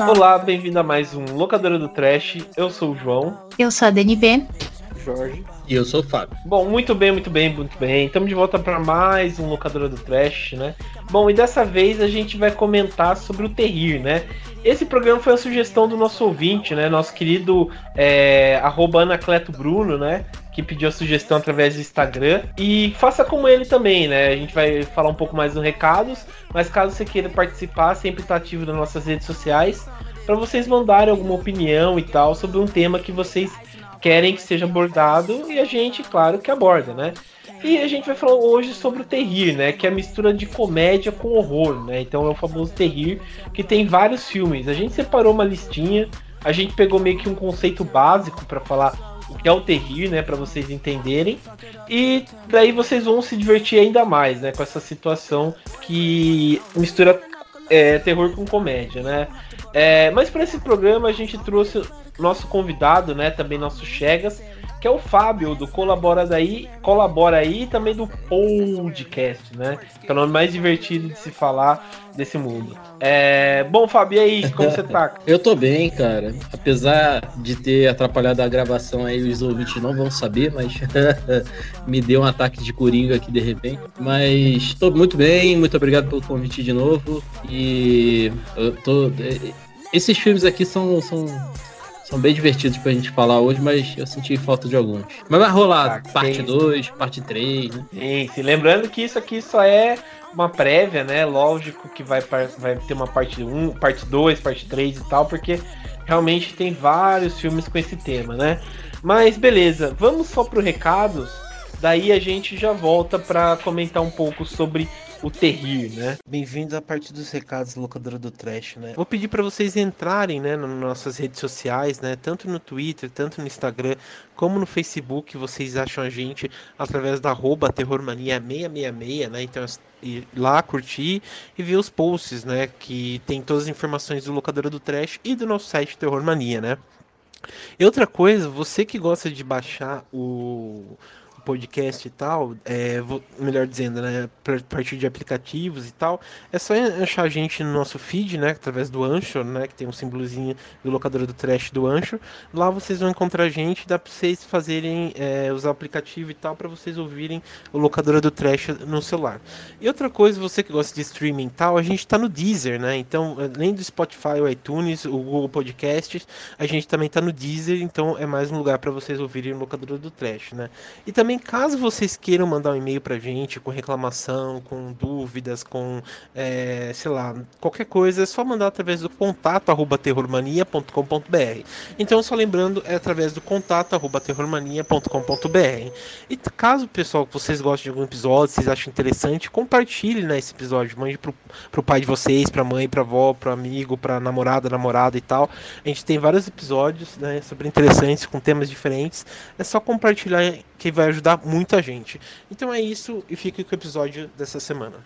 Olá, bem-vindo a mais um Locadora do Trash. Eu sou o João. Eu sou a DNB. Jorge. E eu sou o Fábio. Bom, muito bem, muito bem, muito bem. Estamos de volta para mais um Locadora do Trash, né? Bom, e dessa vez a gente vai comentar sobre o Terrir, né? Esse programa foi a sugestão do nosso ouvinte, né? Nosso querido é, Anacleto Bruno, né? Que pediu sugestão através do Instagram. E faça como ele também, né? A gente vai falar um pouco mais dos recados, mas caso você queira participar, sempre está ativo nas nossas redes sociais para vocês mandarem alguma opinião e tal sobre um tema que vocês querem que seja abordado e a gente, claro, que aborda, né? E a gente vai falar hoje sobre o Terrir, né? Que é a mistura de comédia com horror, né? Então é o famoso Terrir, que tem vários filmes. A gente separou uma listinha, a gente pegou meio que um conceito básico para falar o que é o Terrir, né? Para vocês entenderem. E daí vocês vão se divertir ainda mais, né? Com essa situação que mistura é, terror com comédia, né? É, mas para esse programa a gente trouxe nosso convidado, né? Também nosso Chegas, que é o Fábio, do Colabora Daí, Colabora aí e também do podcast, né? Que é o nome mais divertido de se falar desse mundo. É... Bom, Fábio, e aí, como você tá? Eu tô bem, cara. Apesar de ter atrapalhado a gravação aí, os ouvintes não vão saber, mas me deu um ataque de coringa aqui de repente. Mas tô muito bem, muito obrigado pelo convite de novo. E eu tô. Esses filmes aqui são, são são bem divertidos pra gente falar hoje, mas eu senti falta de alguns. Mas vai rolar ah, parte 2, parte 3, né? Sim, sim, lembrando que isso aqui só é uma prévia, né? Lógico que vai, vai ter uma parte 1, parte 2, parte 3 e tal, porque realmente tem vários filmes com esse tema, né? Mas beleza, vamos só pro recados. Daí a gente já volta para comentar um pouco sobre o Terrir, né? Bem-vindos à parte dos recados locadora do Trash, né? Vou pedir para vocês entrarem, né, nas nossas redes sociais, né, tanto no Twitter, tanto no Instagram, como no Facebook, vocês acham a gente através da arroba terrormania666, né? Então ir lá curtir e ver os posts, né, que tem todas as informações do locadora do Trash e do nosso site Terrormania, né? E outra coisa, você que gosta de baixar o podcast e tal, é, vou, melhor dizendo, né, a partir de aplicativos e tal, é só achar a gente no nosso feed, né, através do Anchor, né, que tem um símbolozinho do locador do trash do Anchor. Lá vocês vão encontrar a gente, dá para vocês fazerem, é, usar o aplicativo e tal, para vocês ouvirem o locador do trash no celular. E outra coisa, você que gosta de streaming e tal, a gente está no Deezer, né, então, além do Spotify, o iTunes, o Google Podcasts, a gente também está no Deezer, então é mais um lugar para vocês ouvirem o locador do trash, né. E também também, caso vocês queiram mandar um e-mail pra gente com reclamação, com dúvidas, com, é, sei lá, qualquer coisa, é só mandar através do contato arroba terrormania.com.br. Então, só lembrando, é através do contato arroba terrormania.com.br. E caso, pessoal, vocês gostem de algum episódio, vocês acham interessante, compartilhe né, esse episódio. Mande pro, pro pai de vocês, pra mãe, pra avó, pro amigo, pra namorada, namorada e tal. A gente tem vários episódios né, super interessantes, com temas diferentes. É só compartilhar que vai ajudar muita gente. Então é isso e fique com o episódio dessa semana.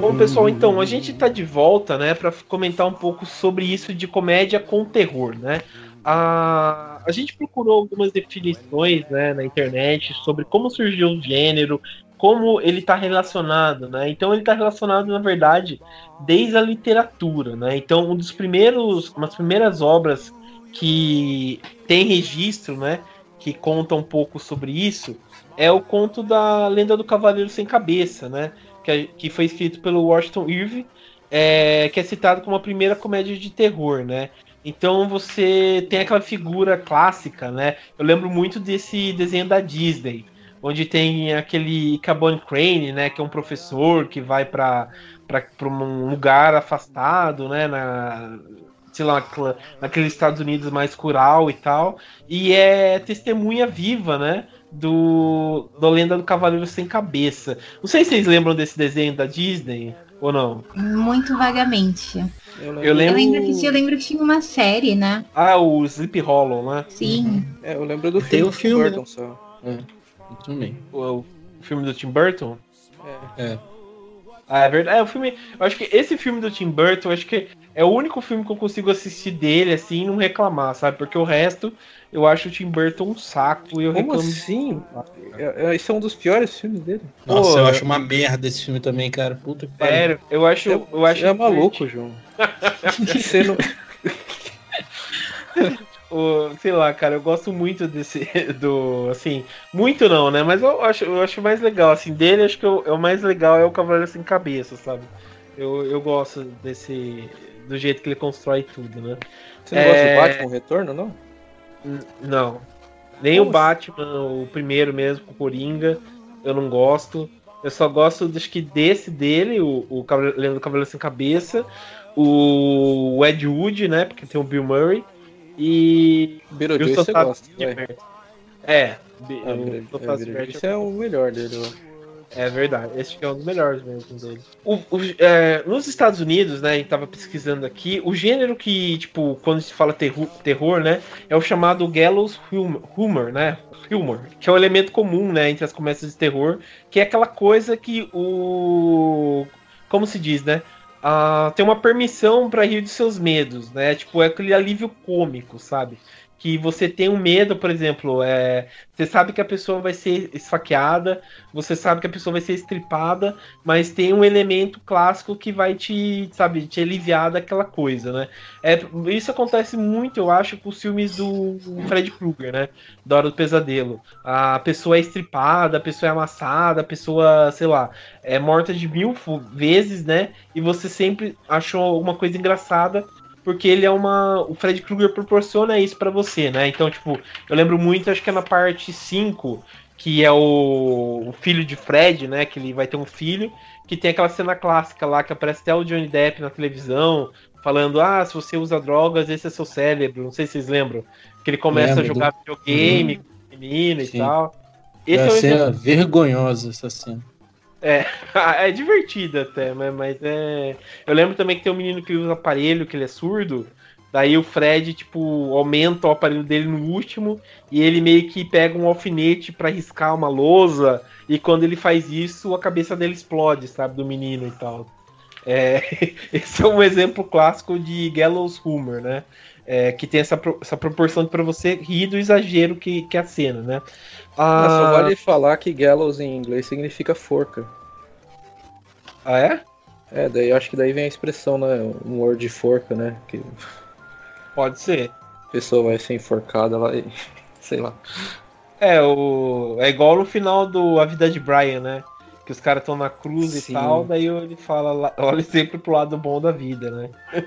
Bom, pessoal, então a gente está de volta, né, para comentar um pouco sobre isso de comédia com terror, né? A, a gente procurou algumas definições né, na internet sobre como surgiu o gênero, como ele está relacionado, né? Então ele está relacionado, na verdade, desde a literatura, né? Então um dos primeiros, umas primeiras obras que tem registro, né? Que conta um pouco sobre isso é o conto da Lenda do Cavaleiro Sem Cabeça, né? Que, que foi escrito pelo Washington Irving, é, que é citado como a primeira comédia de terror, né? Então você tem aquela figura clássica, né? Eu lembro muito desse desenho da Disney, onde tem aquele Cabon Crane, né? Que é um professor que vai para um lugar afastado, né? Na, sei lá, naqueles Estados Unidos mais rural e tal. E é testemunha viva, né? Do, do Lenda do Cavaleiro Sem Cabeça. Não sei se vocês lembram desse desenho da Disney ou não. Muito vagamente. Eu lembro, eu lembro... Eu lembro, que, eu lembro que tinha uma série, né? Ah, o Sleep Hollow, né? Sim. É, eu lembro do filme, Tem o filme Burton né? só. É, também. O, o filme do Tim Burton? É. é. Ah, é verdade. É, o filme. Eu acho que esse filme do Tim Burton, eu acho que é o único filme que eu consigo assistir dele, assim, e não reclamar, sabe? Porque o resto, eu acho o Tim Burton um saco e eu Como reclamo. assim? É- é- Esse é um dos piores filmes dele. Nossa, Pô, eu é- acho uma merda esse filme também, cara. Puta que pariu. Sério, eu acho. Eu acho Você é maluco, João. Você não... o- sei lá, cara, eu gosto muito desse do assim, muito não, né? Mas eu acho, eu acho mais legal assim dele, acho que o, é o mais legal é o Cavaleiro sem cabeça, sabe? Eu, eu gosto desse do jeito que ele constrói tudo, né? Você não gosta É. do Batman Retorno, não? Não. Nem Como o Batman, o primeiro mesmo, com o Coringa, eu não gosto. Eu só gosto, acho que desse dele, o, o Cavaleiro do Cavaleiro Sem Cabeça, o Ed Wood, né? Porque tem o Bill Murray. E. e o Beetlejuice você gosta. Universo. É, Ah, o Beetlejuice- Soldado é, Beetlejuice é o melhor dele. ó. É verdade, esse é um dos melhores mesmo dele. O- o- é, nos Estados Unidos, né, a gente tava pesquisando aqui, o gênero que, tipo, quando se fala terror, né, é o chamado gallows humor, humor, né, humor, que é o elemento comum, né, entre as comédias de terror, que é aquela coisa que o... como se diz, né, ah, tem uma permissão pra rir dos seus medos, né, tipo, é aquele alívio cômico, sabe? Que você tem um medo, por exemplo, é, você sabe que a pessoa vai ser esfaqueada, você sabe que a pessoa vai ser estripada, mas tem um elemento clássico que vai te, sabe, te aliviar daquela coisa, né? É, isso acontece muito, eu acho, com os filmes do Fred Krueger, né? Da Hora do Pesadelo. A pessoa é estripada, a pessoa é amassada, a pessoa, sei lá, é morta de mil vezes, né? E você sempre achou alguma coisa engraçada. Porque ele é uma. O Fred Krueger proporciona isso pra você, né? Então, tipo, eu lembro muito, acho que é na parte 5, que é o, o filho de Fred, né? Que ele vai ter um filho, que tem aquela cena clássica lá que aparece até o Johnny Depp na televisão, falando: Ah, se você usa drogas, esse é seu cérebro. Não sei se vocês lembram. Que ele começa a jogar videogame com o menino Sim. e tal. É Esse é uma exemplo cena vergonhosa essa cena. é divertido até, mas, mas é. Eu lembro também que tem um menino que usa aparelho, que ele é surdo. Daí o Fred, tipo, aumenta o aparelho dele no último e ele meio que pega um alfinete pra riscar uma lousa. E quando ele faz isso, a cabeça dele explode, sabe? Do menino e tal. É, esse é um exemplo clássico de Gallows Humor, né? É, que tem essa, pro- essa proporção para você rir do exagero que, que é a cena, né? Ah, só vale falar que gallows em inglês significa forca. ah, é? É, daí acho que daí vem a expressão, né? Um word de forca, né? Que a Pode ser. pessoa vai ser enforcada lá e. Sei lá. É, o... é igual no final do A Vida de Brian, né? Que os caras estão na cruz Sim. e tal, daí ele fala, olha sempre pro lado bom da vida, né?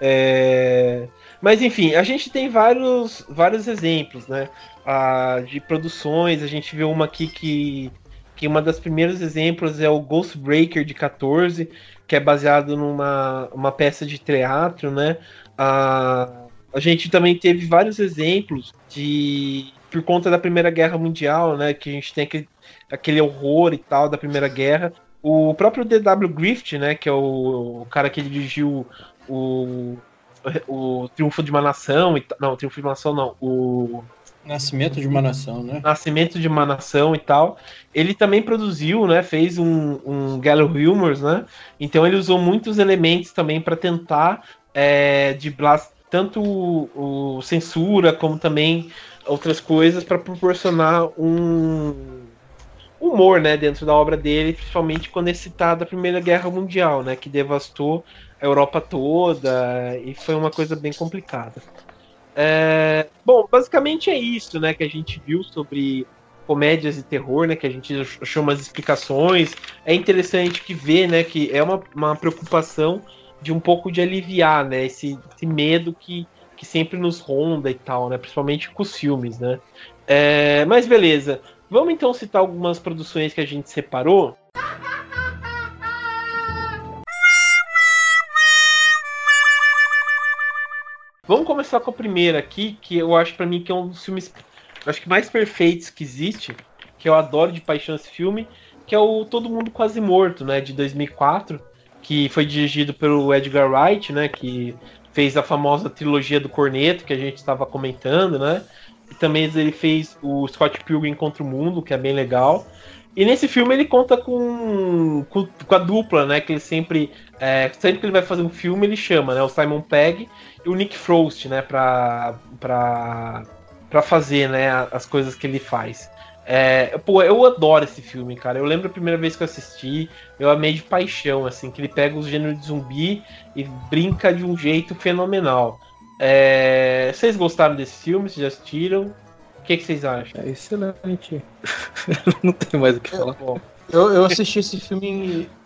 É, Mas enfim, a gente tem vários, vários exemplos, né? Ah, de produções, a gente vê uma aqui que, que uma das primeiros exemplos é o Ghostbreaker de 14, que é baseado numa uma peça de teatro, né? Ah, a gente também teve vários exemplos de por conta da Primeira Guerra Mundial, né? Que a gente tem aquele, aquele horror e tal da Primeira Guerra. O próprio D.W. Griffith, né? Que é o, o cara que dirigiu o, o Triunfo de uma Nação e não, Triunfo de uma Nação não, o Nascimento de uma nação, né? Nascimento de uma Nação e tal. Ele também produziu, né? Fez um, um Gallo Humors, né? Então ele usou muitos elementos também para tentar é, driblar tanto o, o censura como também outras coisas para proporcionar um humor, né, dentro da obra dele, principalmente quando é citado a Primeira Guerra Mundial, né, que devastou a Europa toda e foi uma coisa bem complicada. É, bom, basicamente é isso, né, que a gente viu sobre comédias e terror, né, que a gente achou umas explicações. É interessante que vê, né, que é uma, uma preocupação de um pouco de aliviar, né, esse, esse medo que, que sempre nos ronda e tal, né, principalmente com os filmes, né. É, mas beleza, vamos então citar algumas produções que a gente separou. Vamos começar com a primeira aqui, que eu acho pra mim que é um dos filmes acho que mais perfeitos que existe, que eu adoro de paixão esse filme, que é o Todo Mundo Quase Morto, né, de 2004, que foi dirigido pelo Edgar Wright, né, que fez a famosa trilogia do Corneto, que a gente estava comentando, né, e também ele fez o Scott Pilgrim contra o Mundo, que é bem legal. E nesse filme ele conta com, com, com a dupla, né? Que ele sempre. É, sempre que ele vai fazer um filme, ele chama, né? O Simon Pegg e o Nick Frost, né? Pra, pra, pra fazer, né? As coisas que ele faz. É, pô, eu adoro esse filme, cara. Eu lembro a primeira vez que eu assisti, eu amei de paixão, assim, que ele pega os gêneros de zumbi e brinca de um jeito fenomenal. É, vocês gostaram desse filme? Vocês já assistiram? O que, que vocês acham? É excelente. não tem mais o que falar. Bom, Eu, eu assisti esse filme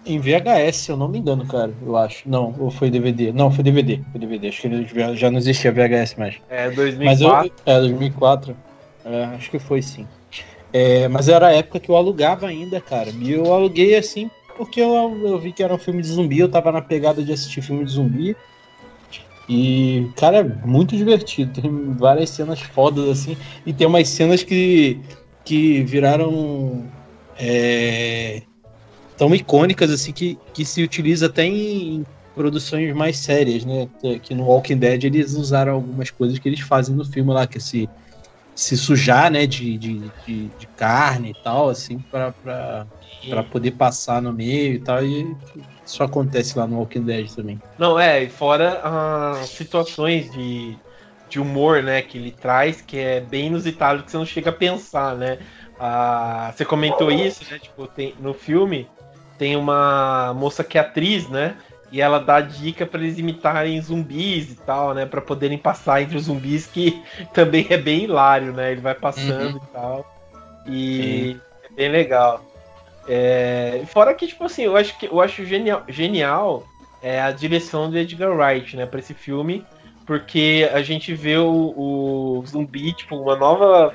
em, em VHS, se eu não me engano, cara. Eu acho. Não, ou foi DVD? Não, foi DVD. Foi DVD. Acho que já- não existia VHS mais. é Mas eu. 2004. É, 2004. É, acho que foi sim. É, mas era a época que eu alugava ainda, cara. E eu aluguei assim porque eu, eu vi que era um filme de zumbi. Eu tava na pegada de assistir filme de zumbi. E, cara, é muito divertido. Tem várias cenas fodas assim. E tem umas cenas que, que viraram. É, tão icônicas assim que, que se utiliza até em produções mais sérias, né? Que no Walking Dead eles usaram algumas coisas que eles fazem no filme lá, que é se, se sujar, né, de, de, de, de carne e tal, assim, pra, pra poder passar no meio e tal, e isso acontece lá no Walking Dead também. Não, é, e fora as situações de, de humor, né, que ele traz, que é bem inusitado, que você não chega a pensar, né? Ah, você comentou isso, né? Tipo, tem, no filme tem uma moça que é atriz, né? E ela dá dica para eles imitarem zumbis e tal, né? Para poderem passar entre os zumbis, que também é bem hilário, né? Ele vai passando e tal. E é bem legal. É, fora que, tipo assim, eu acho que eu acho genial, genial é a direção do Edgar Wright, né, para esse filme, porque a gente vê o, o zumbi, tipo, uma nova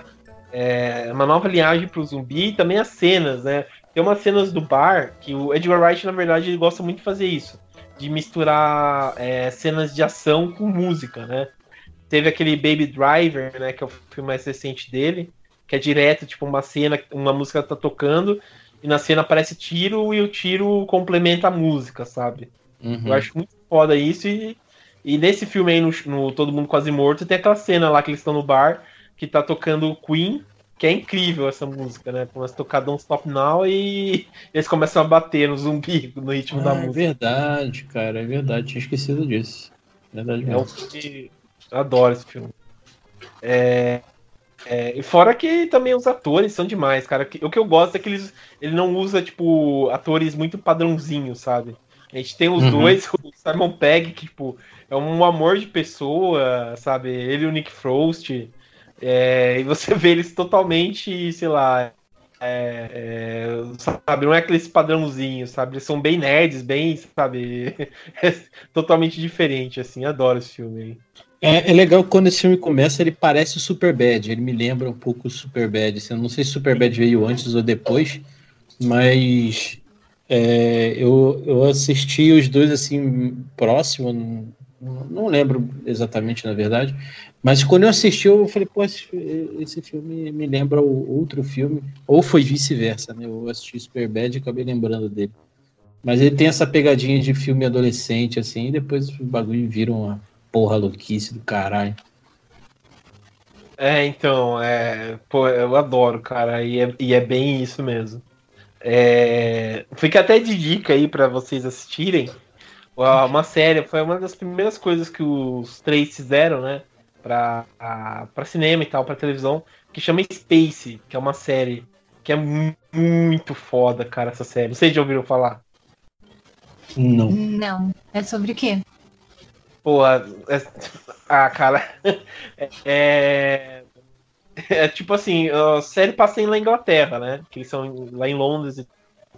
é, uma nova linhagem pro zumbi e também as cenas, né? Tem umas cenas do bar que o Edgar Wright, na verdade, ele gosta muito de fazer isso, de misturar é, cenas de ação com música, né? Teve aquele Baby Driver, né, que é o filme mais recente dele, que é direto, tipo, uma cena, uma música tá tocando e na cena aparece tiro e o tiro complementa a música, sabe? Uhum. Eu acho muito foda isso. E, e nesse filme aí, no, no Todo Mundo Quase Morto, tem aquela cena lá que eles estão no bar, que tá tocando Queen, que é incrível essa música, né? Começa a tocar Don't Stop Now e eles começam a bater no zumbi no ritmo da Ah, é música. verdade, cara, é verdade, tinha esquecido disso. Verdade É um mesmo. filme. Adoro esse filme. É, é, e fora que também os atores são demais, cara. O que eu gosto é que eles, ele não usa, tipo, atores muito padrãozinhos, sabe? A gente tem os Uhum. dois, o Simon Pegg, que, tipo, é um amor de pessoa, sabe? Ele e o Nick Frost. É, e você vê eles totalmente, sei lá. é, é, sabe, não é aqueles padrãozinhos, sabe? Eles são bem nerds, bem, sabe? totalmente diferente, assim. Adoro esse filme. É, é legal quando esse filme começa, ele parece o Superbad. Ele me lembra um pouco o Superbad. assim, Eu não sei se o Superbad veio antes ou depois, mas é, eu, eu assisti os dois assim próximo. Não, lembro exatamente, na verdade. Mas quando eu assisti, eu falei, pô, esse, esse filme me lembra o outro filme. Ou foi vice-versa, né? Eu assisti Superbad e acabei lembrando dele. Mas ele tem essa pegadinha de filme adolescente, assim, e depois o bagulho vira uma porra louquice do caralho. É, então, é, pô, eu adoro, cara, e é, e é bem isso mesmo. É, fica até de dica aí pra vocês assistirem. Uma série, foi uma das primeiras coisas que os três fizeram, né? Pra, a- pra cinema e tal, pra televisão, que chama Space, que é uma série que é mu- muito foda, cara, essa série. Vocês já ouviram falar? Não. Não. É sobre o quê? Pô, é- ah, cara, é, é tipo assim, a série passa em lá Inglaterra, né? Que eles são lá em Londres e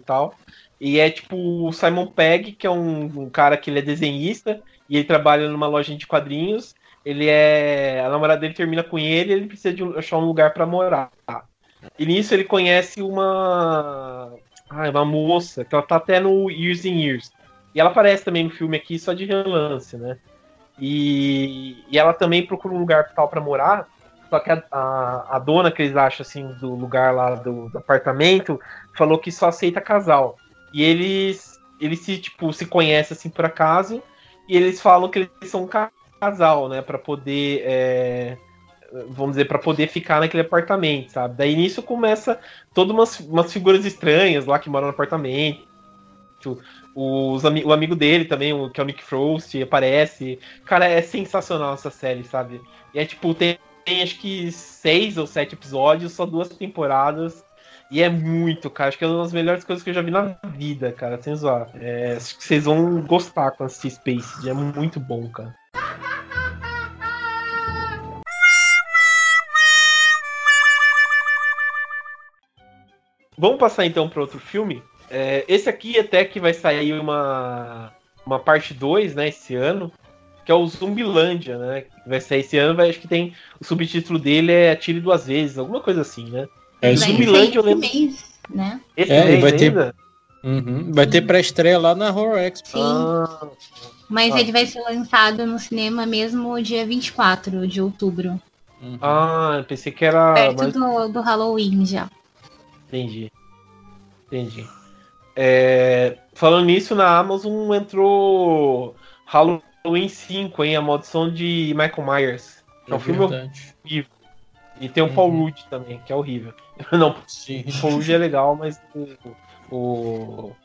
tal. E é tipo o Simon Pegg, que é um, um cara que ele é desenhista e ele trabalha numa loja de quadrinhos. Ele é. A namorada dele termina com ele ele precisa de achar um lugar pra morar. E nisso ele conhece uma. Ah, uma moça, que ela tá até no Years and Years. E ela aparece também no filme aqui, só de relance, né? E, e ela também procura um lugar tal pra morar. Só que a, a, a dona que eles acham assim do lugar lá do, do apartamento falou que só aceita casal. E eles eles se tipo se conhecem assim por acaso e eles falam que eles são um ca- casal, né, Pra poder é, vamos dizer, para poder ficar naquele apartamento, sabe? Daí nisso começa todas umas, umas figuras estranhas lá que moram no apartamento. Os, o amigo dele também, o, que é o Nick Frost, aparece. Cara, é sensacional essa série, sabe? E é tipo, tem, tem acho que seis ou sete episódios, só duas temporadas. E é muito, cara. Acho que é uma das melhores coisas que eu já vi na vida, cara. Sem zoar. É, acho que vocês vão gostar com assistir Space. É muito bom, cara. Vamos passar então para outro filme. É, esse aqui até que vai sair uma, uma parte 2, né, esse ano, que é o Zumbilândia, né? Vai sair esse ano, vai, acho que tem. O subtítulo dele é Atire duas vezes, alguma coisa assim, né? É, Zumbilândia eu lembro. Mês, né? Esse é, mês vai ter. Uhum, vai ter pré-estreia lá na Horror Expo. Sim. Ah, Mas ah. ele vai ser lançado no cinema mesmo dia 24 de outubro. Uhum. Ah, pensei que era. Perto mais... do, do Halloween já. Entendi. Entendi. É, falando nisso, na Amazon entrou Halloween 5, hein? A maldição de Michael Myers. Que é, é um filme horrível. E tem o uhum. Paul Rudd também, que é horrível. Não, Rudd é legal, mas o, o,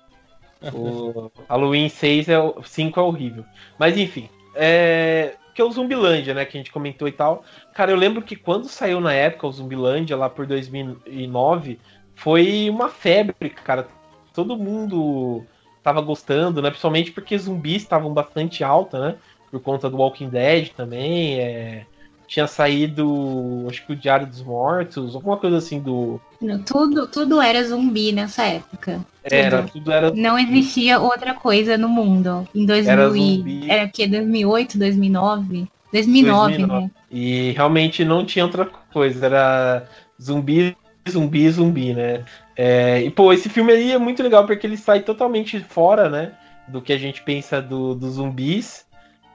o Halloween 6 é, 5 é horrível. Mas enfim, é, que é o Zumbilândia, né, que a gente comentou e tal. Cara, eu lembro que quando saiu na época o Zumbilândia, lá por 2009, foi uma febre, cara. Todo mundo tava gostando, né, principalmente porque zumbis estavam bastante alta, né, por conta do Walking Dead também, é tinha saído, acho que o Diário dos Mortos, alguma coisa assim do. tudo, tudo era zumbi nessa época. Era, tudo, tudo era. Não existia outra coisa no mundo. Em 2000 era, zumbi. era que 2008, 2009, 2009, 2009, né? E realmente não tinha outra coisa, era zumbi, zumbi, zumbi, né? É, e pô, esse filme aí é muito legal porque ele sai totalmente fora, né? Do que a gente pensa do, dos zumbis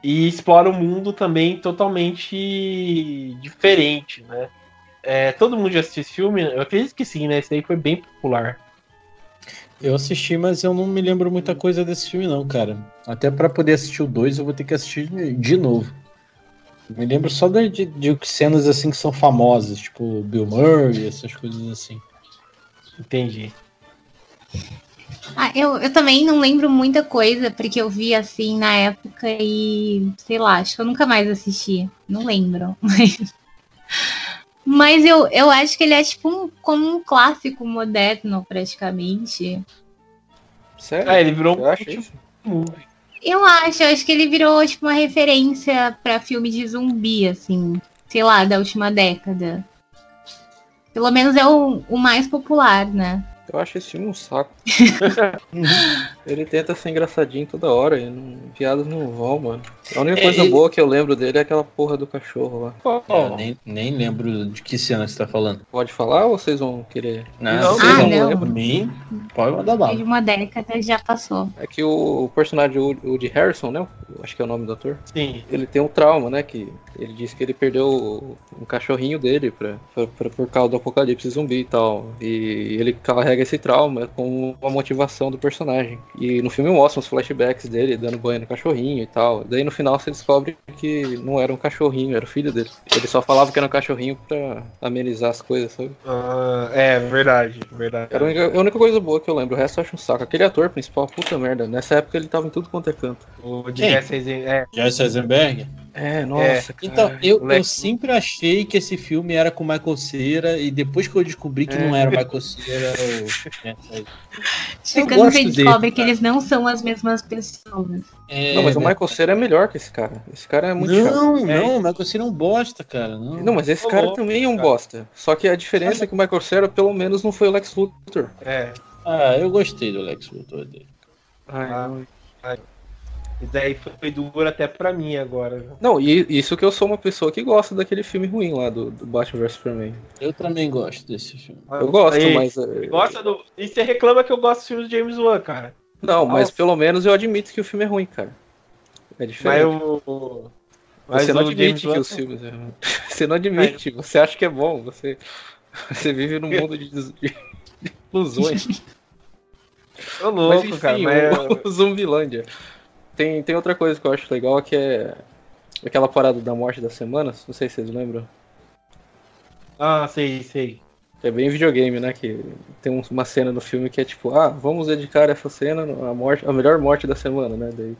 e explora um mundo também totalmente diferente, né? É, todo mundo já assistiu esse filme? Eu acredito que sim, né? Esse aí foi bem popular. Eu assisti, mas eu não me lembro muita coisa desse filme, não, cara. Até para poder assistir o 2, eu vou ter que assistir de novo. Me lembro só de, de, de, cenas assim que são famosas, tipo Bill Murray, essas coisas assim. Entendi. Ah, eu, eu também não lembro muita coisa, porque eu vi assim na época e sei lá, acho que eu nunca mais assisti. Não lembro. Mas, mas eu, eu acho que ele é tipo um, como um clássico moderno, praticamente. Sério? Ah, ele virou um Eu acho, eu acho que ele virou tipo uma referência para filme de zumbi, assim, sei lá, da última década. Pelo menos é o, o mais popular, né? Eu acho esse filme um saco. ele tenta ser engraçadinho toda hora e não, piadas não vão, mano. A única coisa é, boa que eu lembro dele é aquela porra do cachorro lá. Oh. nem, nem lembro de que cena você tá falando. Pode falar ou vocês vão querer? Não, não, vocês ah, não, não. Mim, pode mandar lá. De uma década já passou. É que o, o personagem, o, de Harrison, né? Acho que é o nome do ator. Sim. Ele tem um trauma, né? Que ele disse que ele perdeu um cachorrinho dele pra, pra, pra, por causa do apocalipse zumbi e tal. E ele carrega esse trauma com uma motivação do personagem. E no filme mostra os flashbacks dele dando banho no cachorrinho e tal. Daí no final você descobre que não era um cachorrinho, era o filho dele. Ele só falava que era um cachorrinho pra amenizar as coisas, sabe? Ah, é, verdade, verdade. Era a única, a única, coisa boa que eu lembro, o resto eu acho um saco. Aquele ator principal, puta merda, nessa época ele tava em tudo quanto é canto. O de Jesse Eisenberg? É, nossa. É. Então, eu, eu sempre achei que esse filme era com Michael Cera e depois que eu descobri que é. não era Michael Cera, eu. Chegando você descobre que eles não são as mesmas pessoas. É, não, mas o Michael Cera é melhor que esse cara. Esse cara é muito Não, chato. não, o Michael Cera é um bosta, cara. Não, não mas esse cara também é um bosta. Só que a diferença é que o Michael Cera, pelo menos, não foi o Lex Luthor. É. Ah, eu gostei do Lex Luthor dele. Ai, ai. ai. E daí foi duro até pra mim agora. Não, e isso que eu sou uma pessoa que gosta daquele filme ruim lá do, do Batman vs Superman. Eu também gosto desse filme. Eu gosto, Aí, mas. É, gosta do... E você reclama que eu gosto dos filmes de James Wan, cara. Não, mas Nossa. pelo menos eu admito que o filme é ruim, cara. É diferente. Mas eu... Mas você não admite que os filmes é ruim. Você não admite, você acha que é bom, você, você vive num mundo de, de ilusões. Ô louco, mas, enfim, cara. Mas... O Zumbilândia tem, tem outra coisa que eu acho legal que é aquela parada da morte das semanas. Não sei se vocês lembram. Ah, sei, sei. É bem videogame, né? Que tem um- uma cena no filme que é tipo, ah, vamos dedicar essa cena à morte, a melhor morte da semana, né? Daí,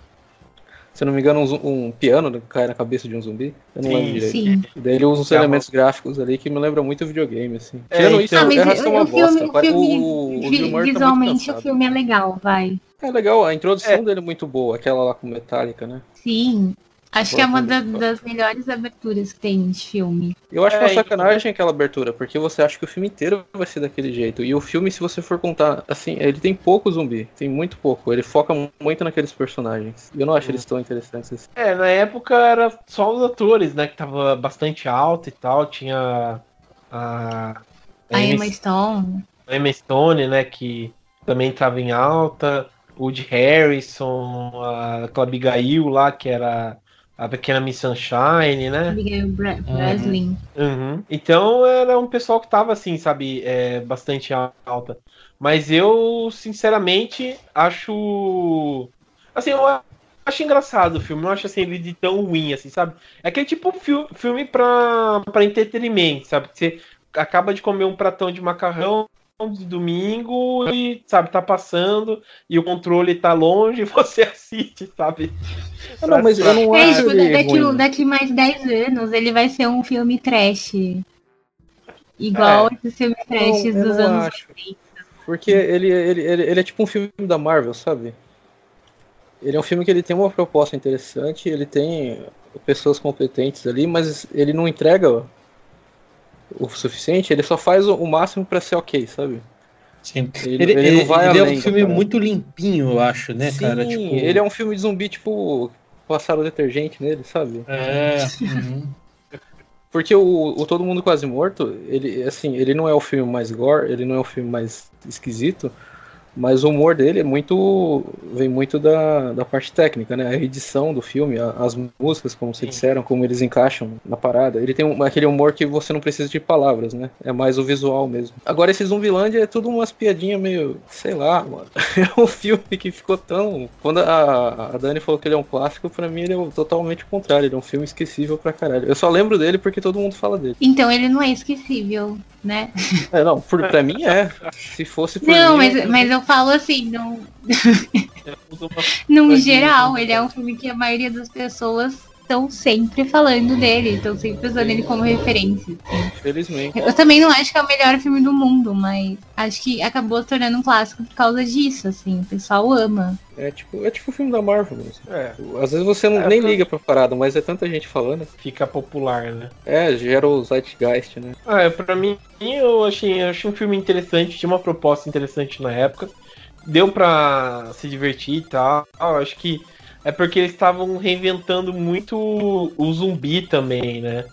se eu não me engano, um, um piano cai na cabeça de um zumbi. Eu não Sim, lembro direito. Sim. E daí ele usa uns Tá bom. elementos gráficos ali que me lembram muito videogame, assim. É, Tirando então- isso, Ah, mas resto é o, uma o filme, bosta. o filme O- o vi- Bill Murray tá visualmente o filme é legal, vai. É legal, a introdução É. dele é muito boa, aquela lá com Metallica, né? Sim. Acho que é uma da- das melhores aberturas que tem de filme. Eu acho É, uma então- sacanagem aquela abertura, porque você acha que o filme inteiro vai ser daquele jeito. E o filme, se você for contar, assim, ele tem pouco zumbi, tem muito pouco. Ele foca muito naqueles personagens. Eu não acho eles tão interessantes assim. É, na época era só os atores, né? Que tava bastante alto e tal. Tinha a. A Emma Emma, Stone. a Emma Stone, né? Que também tava em alta. O Woody Harrison, a aquela Abigail lá, que era a pequena Miss Sunshine, né? Abigail Bra Breslin. Uhum. Então era um pessoal que tava assim, sabe, é, bastante alta. Mas eu, sinceramente, acho. Assim, eu acho engraçado o filme, não acho assim ele de tão ruim, assim, sabe? É aquele tipo fi- filme pra, pra entretenimento, sabe? Que você acaba de comer um pratão de macarrão de domingo e, sabe, tá passando e o controle tá longe e você assiste, sabe? Ah, não, mas eu não É, acho tipo, ele daqui, ruim. daqui mais 10 anos ele vai ser um filme trash. Igual É. esses filmes Não, trashes eu dos não anos acho. Porque ele, ele, ele, ele é tipo um filme da Marvel, sabe? Ele é um filme que ele tem uma proposta interessante, ele tem pessoas competentes ali, mas ele não entrega o suficiente, ele só faz o, o máximo pra ser ok, sabe? Sim. Ele- Ele, ele ele- ele é além um filme parada. muito limpinho, eu acho, né, Sim, cara? Tipo, ele é um filme de zumbi, tipo, passaram detergente nele, sabe? É, uhum. Porque o, o Todo Mundo Quase Morto, ele, assim, ele não é o filme mais gore, ele não é o filme mais esquisito, mas o humor dele é muito. vem muito da, da parte técnica, né? A edição do filme, a- as músicas, como vocês disseram, como eles encaixam na parada. Ele tem um- aquele humor que você não precisa de palavras, né? É mais o visual mesmo. Agora, esse Zumbilândia é tudo umas piadinhas meio. sei lá, mano. É um filme que ficou tão. Quando a, a Dani falou que ele é um clássico, pra mim ele é totalmente o contrário. Ele é um filme esquecível pra caralho. Eu só lembro dele porque todo mundo fala dele. Então ele não é esquecível, né? É, não, por, pra mim é. Se fosse por Não, mim, mas, eu- mas eu falo assim, no Mas geral, ele é um filme que a maioria das pessoas estão sempre falando dele, estão sempre usando ele como referência. Felizmente. Eu também não acho que é o melhor filme do mundo, mas acho que acabou se tornando um clássico por causa disso, assim. O pessoal ama. É tipo, é tipo o filme da Marvel mesmo. É, Às vezes você não, É, nem pra- liga pra parada, mas é tanta gente falando. fica popular, né? É, gera o Zeitgeist, né? Ah, é, pra mim, eu achei, eu achei um filme interessante, tinha uma proposta interessante na época. Deu pra se divertir e tal. Eu acho que é porque eles estavam reinventando muito o zumbi também, né?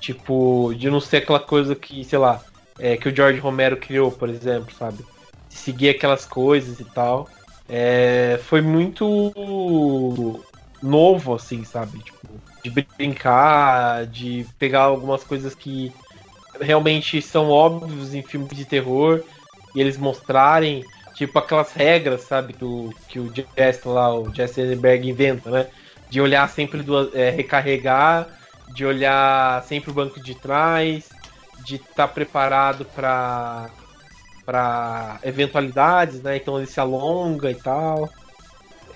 Tipo, de não ser aquela coisa que, sei lá, é, que o George Romero criou, por exemplo, sabe? Seguir aquelas coisas e tal. É, foi muito novo, assim, sabe? Tipo, de brincar, de pegar algumas coisas que realmente são óbvios em filmes de terror e eles mostrarem, tipo, aquelas regras, sabe, que o, que o Jesse lá, o Jesse Eisenberg inventa, né? De olhar sempre duas, é, recarregar, de olhar sempre o banco de trás, de estar preparado para para eventualidades, né? Então ele se alonga e tal.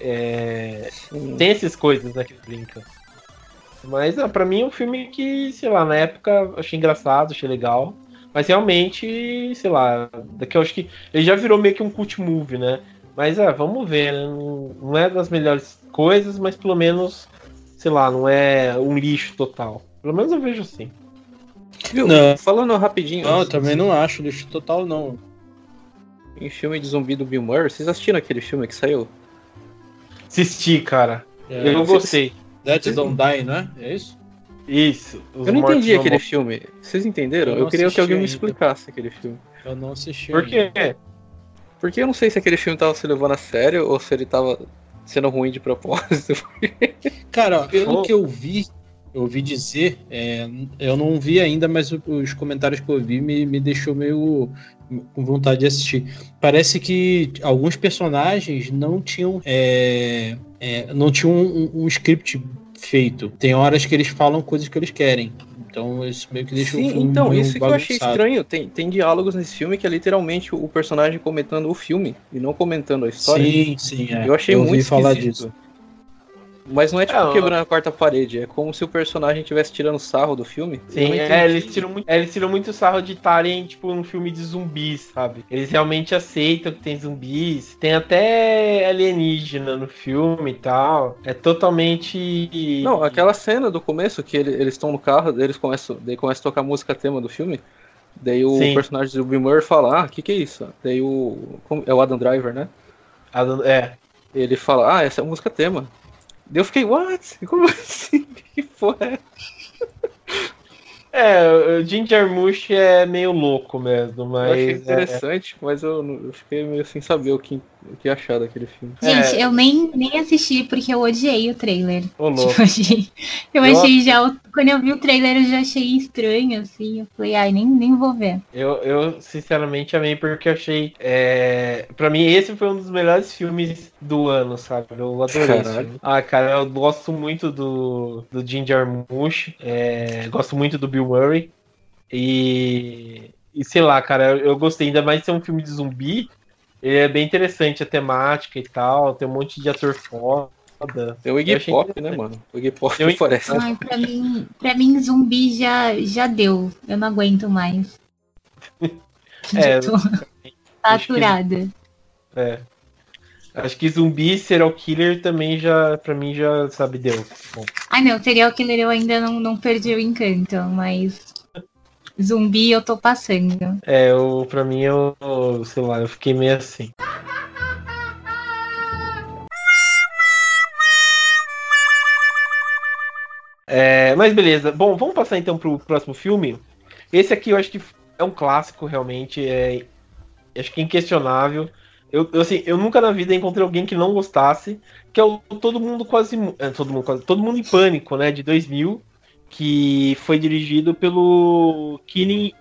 É, tem essas coisas, né, que brinca. Mas ah, pra mim é um filme que, sei lá, na época achei engraçado, achei legal. Mas realmente, sei lá, daqui eu acho que ele já virou meio que um cult movie, né? Mas é, vamos ver, né? Não, é das melhores coisas, mas pelo menos, sei lá, não é um lixo total. Pelo menos eu vejo assim. Viu? Não. Falando rapidinho. Não, eu também não acho lixo total, não. Em filme de zumbi do Bill Murray, vocês assistiram aquele filme que saiu? Assisti, cara. É, eu não gostei. Dead Don't Die, né? É isso? Isso. os eu não mortos entendi não aquele morrem. filme. Vocês entenderam? Eu Eu, queria que alguém me ainda. explicasse aquele filme. Eu não assisti. Por ainda. quê? Porque eu não sei se aquele filme tava se levando a sério ou se ele tava sendo ruim de propósito. Cara, pelo Oh. que eu vi, eu ouvi dizer, é, eu não vi ainda, mas os comentários que eu vi me, me deixou meio com vontade de assistir. Parece que alguns personagens não tinham, é, é, não tinham um, um script feito. Tem horas que eles falam coisas que eles querem. Então isso meio que deixa Sim, o filme então, isso que eu achei bagunçado. estranho. Tem, tem diálogos nesse filme que é literalmente o personagem comentando o filme e não comentando a história. Sim, sim, é. Eu achei ouvi muito falar esquisito. disso. Mas não é tipo É, quebrando a quarta parede, é como se o personagem estivesse tirando sarro do filme. Sim, é, eles tiram muito, é, eles tiram muito sarro de estarem, tipo, um filme de zumbis, sabe? Eles realmente aceitam que tem zumbis. Tem até alienígena no filme e tal. É totalmente. Não, aquela cena do começo que ele- eles estão no carro, eles começam, daí começa a tocar a música tema do filme. Daí o Sim. personagem do Bill Murray fala, ah, o que que é isso? Daí o. É o Adam Driver, né? É. Ele fala, ah, essa é a música tema. Eu fiquei, what? Como assim? Que porra é? É, o Jim Jarmusch é meio louco mesmo, Eu achei mas. é, interessante, mas eu, eu fiquei meio sem saber o que, o que achar daquele filme. Gente, É. eu nem, nem assisti porque eu odiei o trailer. Ô, Tipo, achei, eu Eu- achei já. Quando eu vi o trailer, eu já achei estranho, assim. Eu falei, ai, nem, nem vou ver. Eu, eu sinceramente amei porque achei. É... Pra mim, esse foi um dos melhores filmes do ano, sabe? Eu adorei esse filme. Ah, cara, eu gosto muito do, do Jim Jarmusch. É... Gosto muito do Bill Murray. E. E sei lá, cara, eu, eu gostei. Ainda mais de ser um filme de zumbi. Ele é bem interessante a temática e tal. Tem um monte de ator foda. Tem o Iggy Pop, né, mano? O Iggy Pop Tem o Iggy- aparece. Ai, pra mim, pra mim, zumbi já, já deu. Eu não aguento mais. É, Tô saturada. É. Acho que zumbi, serial killer também já, pra mim, já sabe, deu. Bom. Ai, não, serial killer eu ainda não, não perdi o encanto, mas zumbi eu tô passando. É, eu, pra mim, eu, sei lá, eu fiquei meio assim. É, mas beleza. Bom, vamos passar então pro próximo filme. Esse aqui eu acho que é um clássico, realmente. É, acho que é inquestionável. Eu, eu, assim, eu nunca na vida encontrei alguém que não gostasse. Que é o Todo Mundo Quase. É, todo, mundo, quase todo Mundo em Pânico, né? De 2000. Que foi dirigido pelo Killing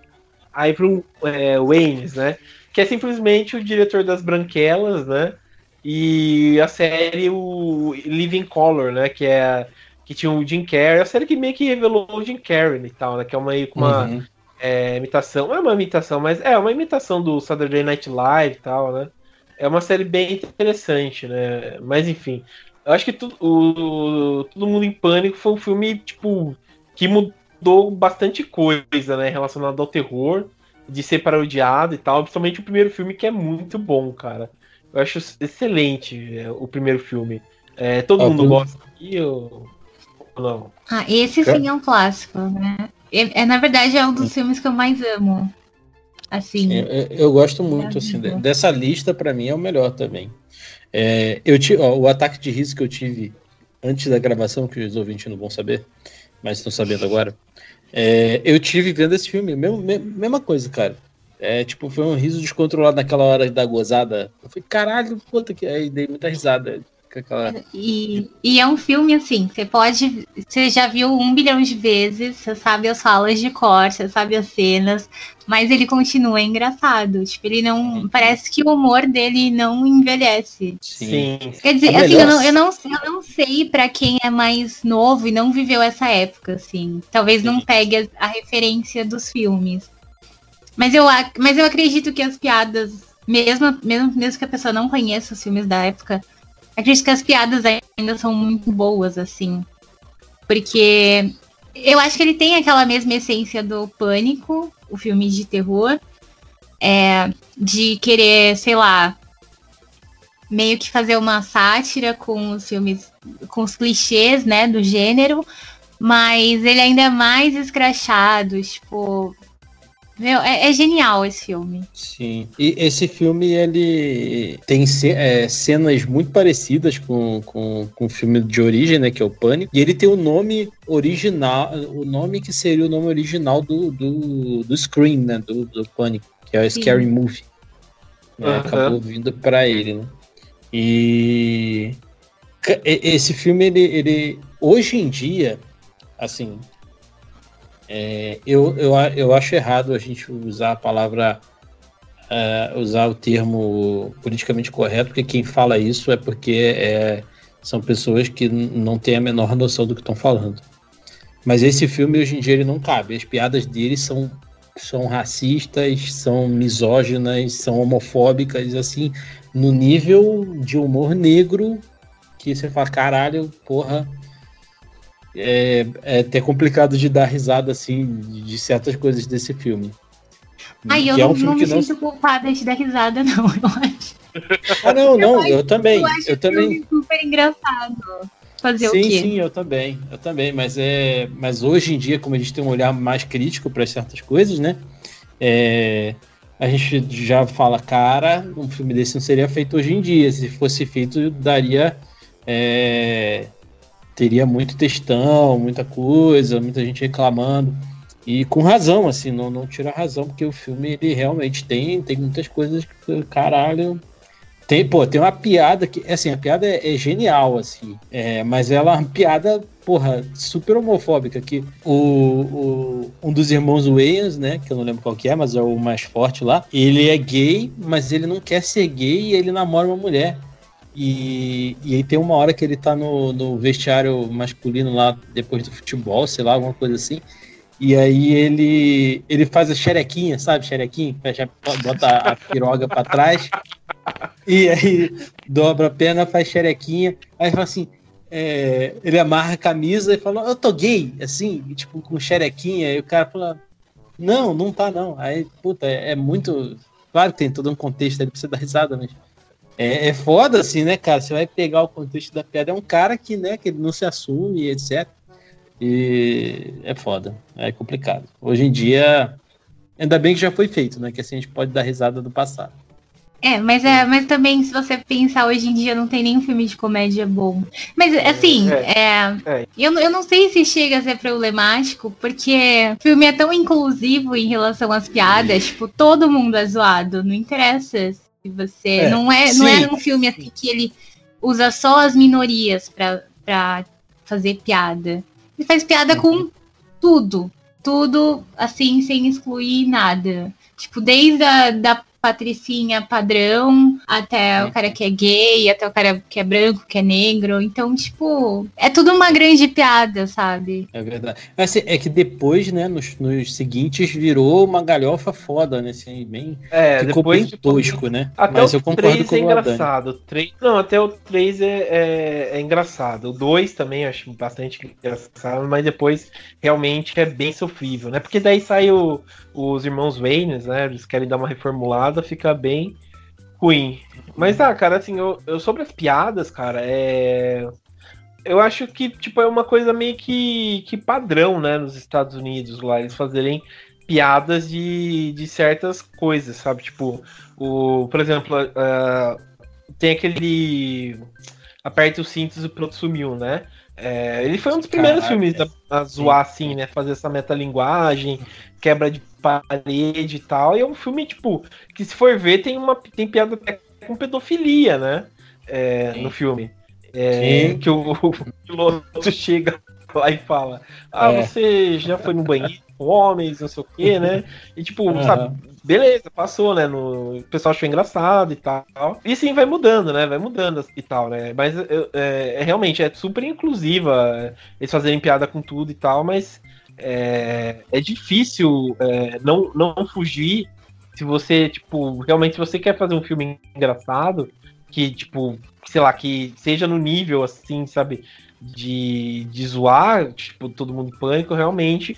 Ivan é, Waynes, né? Que é simplesmente o diretor das Branquelas, né? E a série o Living Color, né? Que é que tinha o Jim Carrey, a série que meio que revelou o Jim Carrey e tal, né? Que é uma, uma Uhum. é, imitação, não é uma imitação, mas é uma imitação do Saturday Night Live e tal, né? É uma série bem interessante, né? Mas enfim, eu acho que tu- o, Todo Mundo em Pânico foi um filme, tipo, que mudou bastante coisa, né? Relacionado ao terror, de ser parodiado e tal. Principalmente o primeiro filme, que é muito bom, cara. Eu acho excelente é, o primeiro filme. É, todo Ah, mundo gosta aqui ou ou não? Ah, esse sim é um clássico, né? É, é, na verdade, é um dos filmes que eu mais amo. Assim. Eu, eu- eu gosto muito, É assim, amigo. de- dessa lista, pra mim é o melhor também. É, eu tive, ó, o ataque de riso que eu tive antes da gravação, que os ouvintes não vão saber, mas estão sabendo agora. é, eu tive vendo esse filme, mesmo, me- mesma coisa, cara. É, tipo, foi um riso descontrolado naquela hora da gozada. Eu falei, caralho, puta que. Aí dei muita risada. Aquela... E, e é um filme assim, você pode. Você já viu um bilhão de vezes, você sabe as falas de cor, você sabe as cenas, mas ele continua engraçado. Tipo, ele não. Parece que o humor dele não envelhece. Sim. Quer dizer, É assim, eu não, eu, não, eu não sei pra quem é mais novo e não viveu essa época, assim. Talvez não Sim. pegue a, a referência dos filmes. Mas eu, mas eu acredito que as piadas, mesmo, mesmo, mesmo que a pessoa não conheça os filmes da época, acredito que as piadas ainda são muito boas, assim. Porque eu acho que ele tem aquela mesma essência do Pânico, o filme de terror. É, de querer, sei lá, meio que fazer uma sátira com os filmes, com os clichês, né, do gênero, mas ele ainda é mais escrachado, tipo. Meu, é, é genial esse filme. Sim. E esse filme, ele tem ce- é, cenas muito parecidas com, com, com o filme de origem, né? Que é o Pânico. E ele tem o nome original, o nome que seria o nome original do, do, do Scream, né? Do, do Pânico, que é o Sim. Scary Movie. né, Aham. Acabou vindo pra ele, né? E e- esse filme, ele, ele hoje em dia, assim, é, eu, eu, eu acho errado a gente usar a palavra, é, usar o termo politicamente correto, porque quem fala isso é porque é, são pessoas que não têm a menor noção do que estão falando. Mas esse filme hoje em dia ele não cabe. As piadas dele são, são racistas, são misóginas, são homofóbicas, assim, no nível de humor negro que você fala, caralho, porra. É, é até complicado de dar risada assim de certas coisas desse filme. Ai, eu é um não, não me não... sinto culpada de dar risada, não, eu acho. Ah, não, não, eu, eu também. Eu, eu também. super engraçado. Fazer sim, o quê? Sim, eu também, eu também, mas é, mas hoje em dia, como a gente tem um olhar mais crítico para certas coisas, né? É, a gente já fala, cara, um filme desse não seria feito hoje em dia. Se fosse feito, daria é, teria muito textão, muita coisa, muita gente reclamando. E com razão, assim, não, não tira razão, porque o filme ele realmente tem, tem muitas coisas que, caralho. Tem, pô, tem uma piada que, assim, a piada é, é genial, assim, é, mas ela é uma piada, porra, super homofóbica, que o, o, um dos irmãos Wayans, né, que eu não lembro qual que é, mas é o mais forte lá, ele é gay, mas ele não quer ser gay e ele namora uma mulher. E, e aí tem uma hora que ele tá no, no vestiário masculino lá, depois do futebol, sei lá, alguma coisa assim, e aí ele ele faz a xerequinha, sabe? Xerequinha, fecha, bota a piroga para trás. E aí dobra a perna, faz xerequinha. Aí fala assim, é, ele amarra a camisa e fala, eu tô gay, assim, tipo, com xerequinha. E o cara fala, não, não tá não. Aí, puta, é, é muito... Claro que tem todo um contexto pra você dar risada, mas... É, é foda, assim, né, cara? Você vai pegar o contexto da piada. É um cara que, né, que ele não se assume, etc. E é foda, é complicado. Hoje em dia, ainda bem que já foi feito, né? Que assim a gente pode dar risada do passado. É, mas é, mas também se você pensar hoje em dia não tem nenhum filme de comédia bom. Mas assim, é, é, é. Eu, eu não sei se chega a ser problemático, porque o filme é tão inclusivo em relação às piadas, tipo, todo mundo é zoado, não interessa você. É, não, é, sim, não é um filme assim que ele usa só as minorias pra, pra fazer piada. Ele faz piada com uhum. tudo. Tudo, assim, sem excluir nada. Tipo, desde a da patricinha padrão, até o cara que é gay, até o cara que é branco, que é negro. Então, tipo, é tudo uma grande piada, sabe? É verdade. Mas assim, é que depois, né, nos, nos seguintes virou uma galhofa foda, né? Assim, bem. É, ficou depois, bem tipo, tosco, né? Até Mas o eu concordo 3 com é engraçado. O 3, não, até o 3 é, é, é engraçado. O 2 também eu acho bastante engraçado, mas depois realmente é bem sofrível, né? Porque daí sai o, os irmãos Wayne, né? Eles querem dar uma reformulada fica bem ruim. Mas, ah, cara, assim, eu, eu sobre as piadas, cara, é. Eu acho que, tipo, é uma coisa meio que, que padrão, né, nos Estados Unidos lá, eles fazerem piadas de, de certas coisas, sabe? Tipo, o, por exemplo, uh, tem aquele. Aperta os cintos e o pronto sumiu, né? É, ele foi um dos primeiros Caraca, filmes a, a zoar, assim, né? Fazer essa metalinguagem, quebra de parede e tal. E é um filme, tipo, que se for ver, tem uma tem piada até com pedofilia, né? É, no filme. É, que o, o, piloto chega lá e fala: Ah, é. você já foi no banheiro homens, não sei o quê, né? E tipo, uhum. sabe, beleza, passou, né? No, o pessoal achou engraçado e tal. E sim, vai mudando, né? Vai mudando e tal, né? Mas é, é realmente é super inclusiva eles fazerem piada com tudo e tal, mas é, é difícil é, não, não fugir se você, tipo, realmente se você quer fazer um filme engraçado, que, tipo, sei lá, que seja no nível, assim, sabe, de, de zoar, tipo, todo mundo em pânico, realmente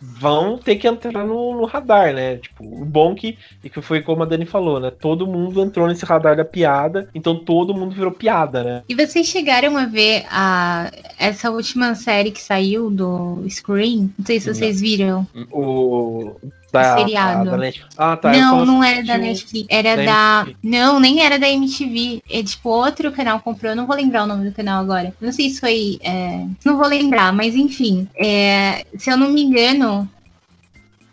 vão ter que entrar no, no, radar, né? Tipo, o bom que, e que foi como a Dani falou, né? Todo mundo entrou nesse radar da piada, então todo mundo virou piada, né? E vocês chegaram a ver a, essa última série que saiu do Screen? Não sei se vocês viram. O da, seriado. Da ah, tá. Não, não era da Netflix. Era da. da... Não, nem era da MTV. É tipo outro canal comprou. Eu não vou lembrar o nome do canal agora. Não sei se foi. É... Não vou lembrar, mas enfim. É... Se eu não me engano.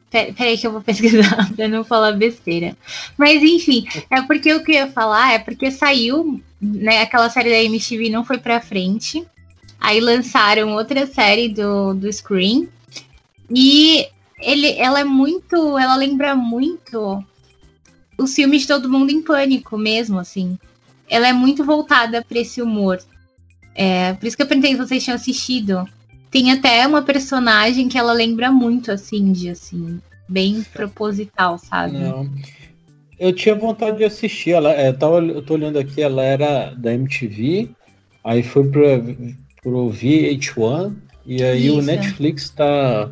Peraí que eu vou pesquisar pra não falar besteira. Mas enfim, é porque o que eu ia falar é porque saiu, né? Aquela série da MTV não foi pra frente. Aí lançaram outra série do, do Screen. E ele, ela é muito. Ela lembra muito os filmes de Todo Mundo em Pânico mesmo, assim. Ela é muito voltada para esse humor. É, por isso que eu perguntei se vocês tinham assistido. Tem até uma personagem que ela lembra muito a Cindy, assim, bem proposital, sabe? Não. Eu tinha vontade de assistir. Ela, é, tava, eu tô olhando aqui, ela era da MTV, aí foi pra, pro VH1, e aí Isso. o Netflix tá.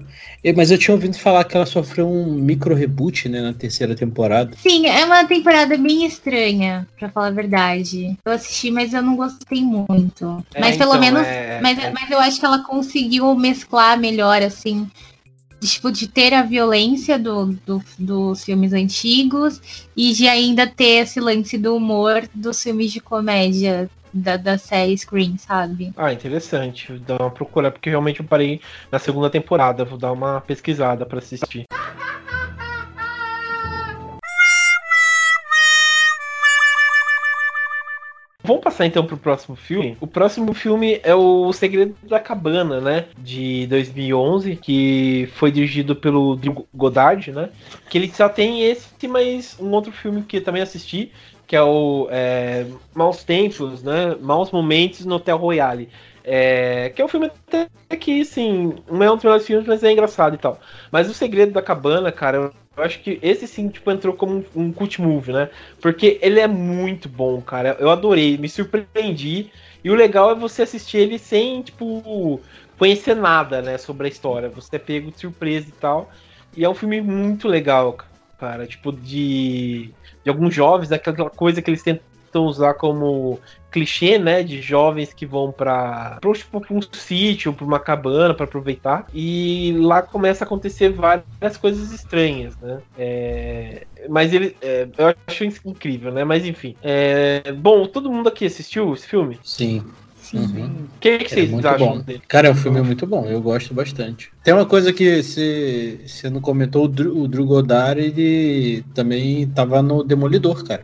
Mas eu tinha ouvido falar que ela sofreu um micro reboot, né, na terceira temporada. Sim, é uma temporada bem estranha, pra falar a verdade. Eu assisti, mas eu não gostei muito. É, mas pelo então, menos. é- mas, é- mas eu acho que ela conseguiu mesclar melhor, assim. de, Tipo, de ter a violência do, do- dos filmes antigos e de ainda ter esse lance do humor dos filmes de comédia da, da série Scream, sabe? Ah, interessante. Vou dar uma procura, porque realmente eu parei na segunda temporada. Vou dar uma pesquisada pra assistir. Vamos passar então pro próximo filme. O próximo filme é O Segredo da Cabana, né? De 2011, que foi dirigido pelo Drew Goddard, né? Que ele só tem esse, mas um outro filme que eu também assisti, que é o é, Maus Tempos, né? Maus Momentos no Hotel Royale. É, que é um filme até que, assim, não é um dos melhores filmes, mas é engraçado e tal. Mas O Segredo da Cabana, cara, eu, eu acho que esse sim, tipo, entrou como um, um cult movie, né? Porque ele é muito bom, cara. Eu adorei, me surpreendi. E o legal é você assistir ele sem, tipo, conhecer nada, né, sobre a história. Você é pego de surpresa e tal. E é um filme muito legal, cara. Tipo, de, de alguns jovens, aquela coisa que eles tentam usar como clichê, né, de jovens que vão para tipo, um sítio, pra uma cabana para aproveitar e lá começa a acontecer várias coisas estranhas, né? É, mas ele, é, eu acho incrível, né? Mas enfim, É, bom, todo mundo aqui assistiu esse filme? Sim. Sim. Uhum. O que, que É vocês muito acham bom. dele? Cara, é um filme muito bom, eu gosto bastante. Tem uma coisa que você, você não comentou, o Drew, o Drew Goddard, ele também tava no Demolidor, cara.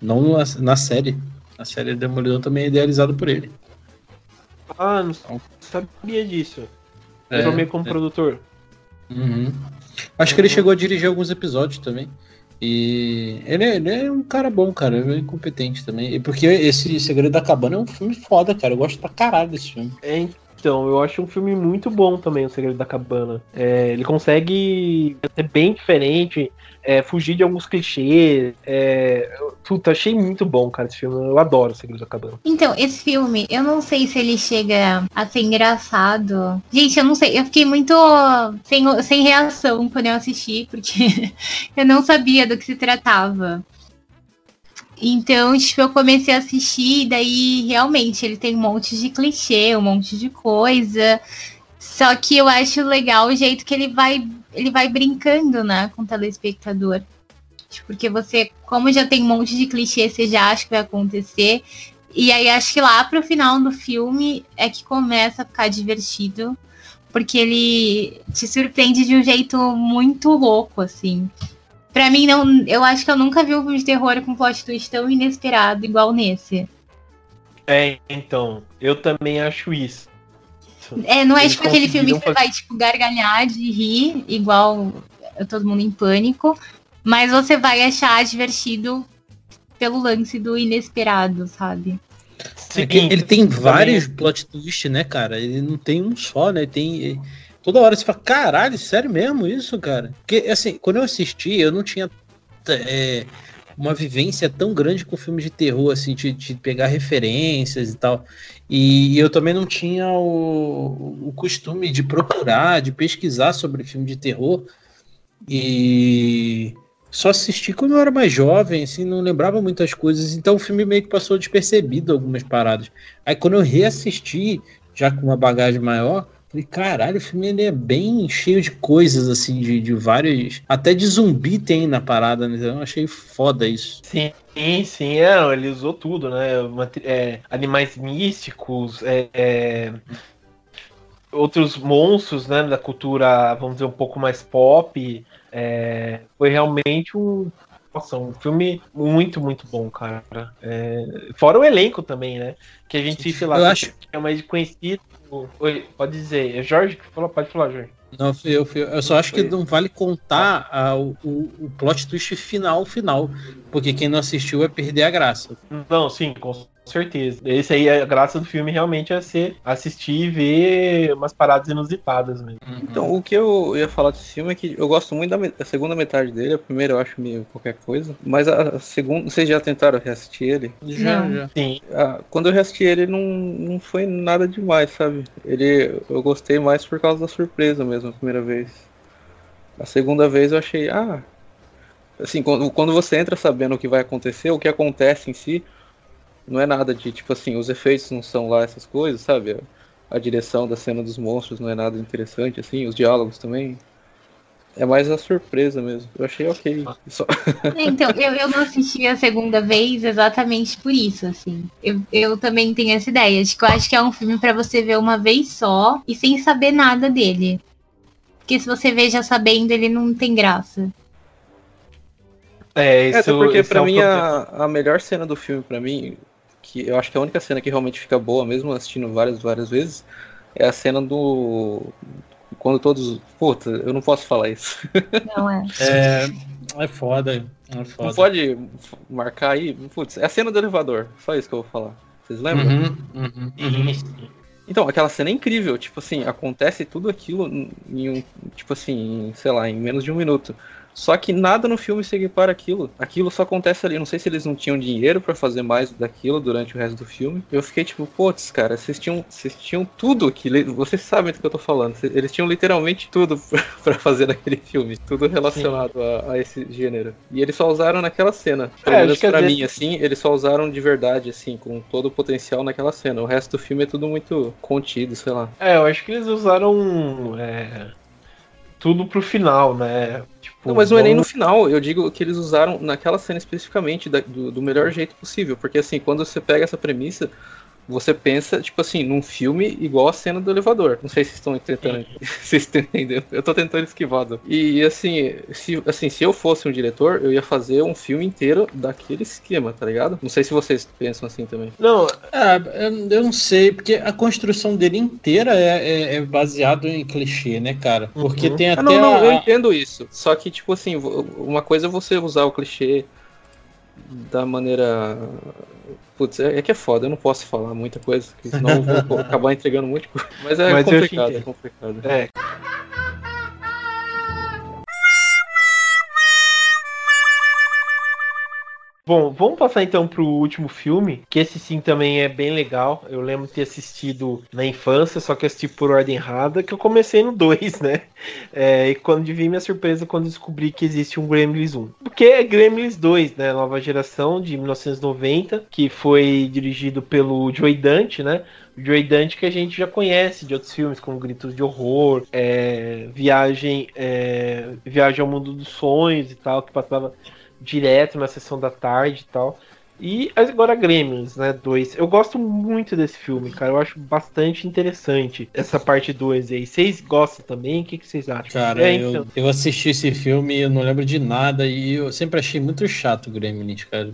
Não na, na série. A série Demolidor também é idealizada por ele. Ah, não sabia disso. É, eu meio como é. produtor. Uhum. Acho que ele chegou a dirigir alguns episódios também. E ele é, ele é um cara bom, cara. Ele é competente também. E porque esse Segredo da Cabana é um filme foda, cara. Eu gosto pra caralho desse filme. É, então, eu acho um filme muito bom também, O Segredo da Cabana. É, ele consegue ser bem diferente, é, fugir de alguns clichês. É, puta, achei muito bom, cara, esse filme. Eu adoro Segredo da Cabana. Então, esse filme, eu não sei se ele chega a ser engraçado. Gente, eu não sei, eu fiquei muito sem, sem reação quando eu assisti, porque eu não sabia do que se tratava. Então, tipo, eu comecei a assistir, e daí realmente ele tem um monte de clichê, um monte de coisa. Só que eu acho legal o jeito que ele vai, ele vai brincando, né, com o telespectador. Tipo, Porque você, como já tem um monte de clichê, você já acha que vai acontecer. E aí acho que lá pro final do filme é que começa a ficar divertido. Porque ele te surpreende de um jeito muito louco, assim. Pra mim, não, eu acho que eu nunca vi um filme de terror com plot twist tão inesperado igual nesse. É, então, eu também acho isso. É, não é Eles tipo aquele filme que você vai, tipo, gargalhar de rir, igual todo mundo em pânico. Mas você vai achar divertido pelo lance do inesperado, sabe? É ele tem vários plot twists, né, cara? Ele não tem um só, né? Tem. ele- Toda hora você fala, caralho, sério mesmo isso, cara? Porque, assim, quando eu assisti, eu não tinha é, uma vivência tão grande com filmes de terror, assim, de, de pegar referências e tal. E eu também não tinha o, o costume de procurar, de pesquisar sobre filme de terror. E só assisti quando eu era mais jovem, assim, não lembrava muitas coisas, então o filme meio que passou despercebido algumas paradas. Aí quando eu reassisti, já com uma bagagem maior, falei, caralho, o filme ele é bem cheio de coisas, assim, de, de vários. Até de zumbi tem na parada, né? Eu achei foda isso. Sim, sim, é, ele usou tudo, né? É, animais místicos, é, é, outros monstros, né? Da cultura, vamos dizer, um pouco mais pop. é, foi realmente um. Nossa, um filme muito, muito bom, cara. É, fora o elenco também, né? Que a gente, sei lá, Eu acho- é mais conhecido. Oi, pode dizer. É Jorge que falou? Pode falar, Jorge. Não, eu, eu, eu só acho que não vale contar ah, o, o, o plot twist final, final. Porque quem não assistiu vai perder a graça. Não, sim, com Com certeza. Esse aí, a graça do filme realmente é ser assistir e ver umas paradas inusitadas mesmo. Uhum. Então, o que eu ia falar desse filme é que eu gosto muito da, da segunda metade dele. A primeira eu acho meio qualquer coisa. Mas a, segunda, vocês já tentaram reassistir ele? Já, já. Sim. Ah, quando eu reassisti ele, não, não foi nada demais, sabe? Ele, eu gostei mais por causa da surpresa mesmo, a primeira vez. A segunda vez eu achei, ah. Assim, quando, quando você entra sabendo o que vai acontecer, o que acontece em si não é nada de, tipo assim, os efeitos não são lá essas coisas, sabe? A, a direção da cena dos monstros não é nada interessante, assim, os diálogos também. É mais a surpresa mesmo. Eu achei ok. Só... É, então, eu, eu não assisti a segunda vez exatamente por isso, assim. Eu, eu também tenho essa ideia de que eu acho que é um filme para você ver uma vez só e sem saber nada dele. Porque se você vê já sabendo, ele não tem graça. É, isso, é porque para é um mim a, a melhor cena do filme para mim que eu acho que é a única cena que realmente fica boa, mesmo assistindo várias, várias vezes, é a cena do. Quando todos. Puta, eu não posso falar isso. Não é. é, é foda. É foda. Não pode marcar aí. Putz, é a cena do elevador. Só isso que eu vou falar. Vocês lembram? Uhum, uhum, uhum. Então, aquela cena é incrível. Tipo assim, acontece tudo aquilo em um. Tipo assim, em, sei lá, em menos de um minuto. Só que nada no filme se equipara aquilo. Aquilo só acontece ali. Não sei se eles não tinham dinheiro para fazer mais daquilo durante o resto do filme. Eu fiquei tipo, putz, cara, vocês tinham, vocês tinham tudo que. Vocês sabem do que eu tô falando. Eles tinham literalmente tudo para fazer naquele filme. Tudo relacionado a, a, esse gênero. E eles só usaram naquela cena. Pelo é, menos pra mim, vezes... assim, eles só usaram de verdade, assim, com todo o potencial naquela cena. O resto do filme é tudo muito contido, sei lá. É, eu acho que eles usaram. É tudo pro final, né? Tipo, não, mas não é nem no final. Eu digo que eles usaram naquela cena especificamente da, do, do melhor jeito possível. Porque assim, quando você pega essa premissa, você pensa, tipo assim, num filme igual a cena do elevador. Não sei se estão tentando. Vocês estão entendendo? Eu tô tentando esquivado. E assim se, assim, se eu fosse um diretor, eu ia fazer um filme inteiro daquele esquema, tá ligado? Não sei se vocês pensam assim também. Não, é, eu não sei, porque a construção dele inteira é, é, é baseado em clichê, né, cara? Porque uhum. tem até. Ah, não, não, a... eu entendo isso. Só que, tipo assim, uma coisa é você usar o clichê da maneira Putz, é, é, que é foda, eu não posso falar muita coisa, senão eu vou acabar entregando muito. Mas é Mas complicado, é complicado. É. Bom, vamos passar então pro último filme, que esse sim também é bem legal. Eu lembro de ter assistido na infância, só que assisti por ordem errada, que eu comecei no 2, né? É, e quando vi minha surpresa quando descobri que existe um Gremlins 1. Porque é Gremlins 2, né? Nova geração de 1990, que foi dirigido pelo Joey Dante, né? O Joey Dante que a gente já conhece de outros filmes, como Gritos de Horror, é, Viagem, é, Viagem ao Mundo dos Sonhos e tal, que passava direto na sessão da tarde e tal. E agora Gremlins, né? 2. Eu gosto muito desse filme, cara. Eu acho bastante interessante essa parte 2 aí. Vocês gostam também? O que, que vocês acham? Cara, é, então... eu, eu assisti esse filme e eu não lembro de nada. E eu sempre achei muito chato o Gremlins, cara.